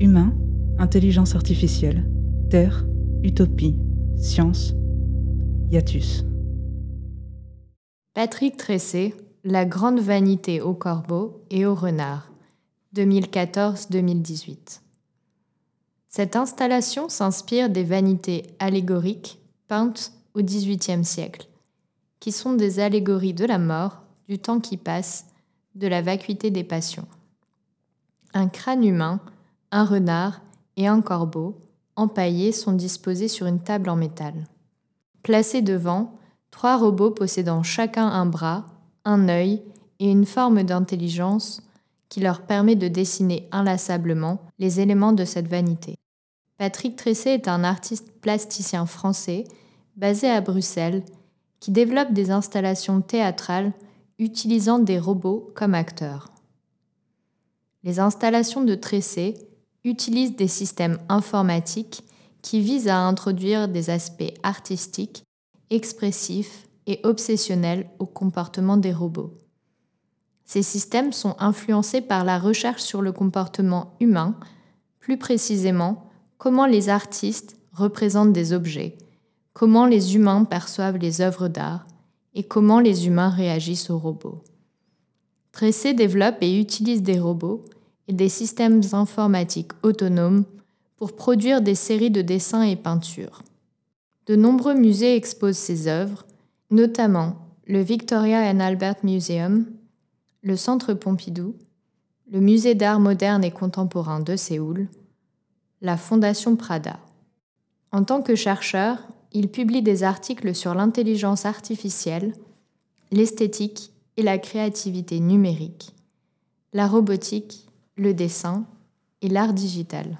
Humain, intelligence artificielle, terre, utopie, science, hiatus. Patrick Tressé, La grande vanité au corbeau et au renard, 2014-2018. Cette installation s'inspire des vanités allégoriques peintes au XVIIIe siècle, qui sont des allégories de la mort, du temps qui passe, de la vacuité des passions. Un crâne humain, un renard et un corbeau, empaillés, sont disposés sur une table en métal. Placés devant, trois robots possédant chacun un bras, un œil et une forme d'intelligence qui leur permet de dessiner inlassablement les éléments de cette vanité. Patrick Tressé est un artiste plasticien français basé à Bruxelles qui développe des installations théâtrales utilisant des robots comme acteurs. Les installations de Tressé utilisent des systèmes informatiques qui visent à introduire des aspects artistiques, expressifs et obsessionnels au comportement des robots. Ces systèmes sont influencés par la recherche sur le comportement humain, plus précisément comment les artistes représentent des objets, comment les humains perçoivent les œuvres d'art et comment les humains réagissent aux robots. Tressé développe et utilise des robots et des systèmes informatiques autonomes pour produire des séries de dessins et peintures. De nombreux musées exposent ses œuvres, notamment le Victoria and Albert Museum, le Centre Pompidou, le Musée d'art moderne et contemporain de Séoul, la Fondation Prada. En tant que chercheur, il publie des articles sur l'intelligence artificielle, l'esthétique et la créativité numérique, la robotique, le dessin et l'art digital.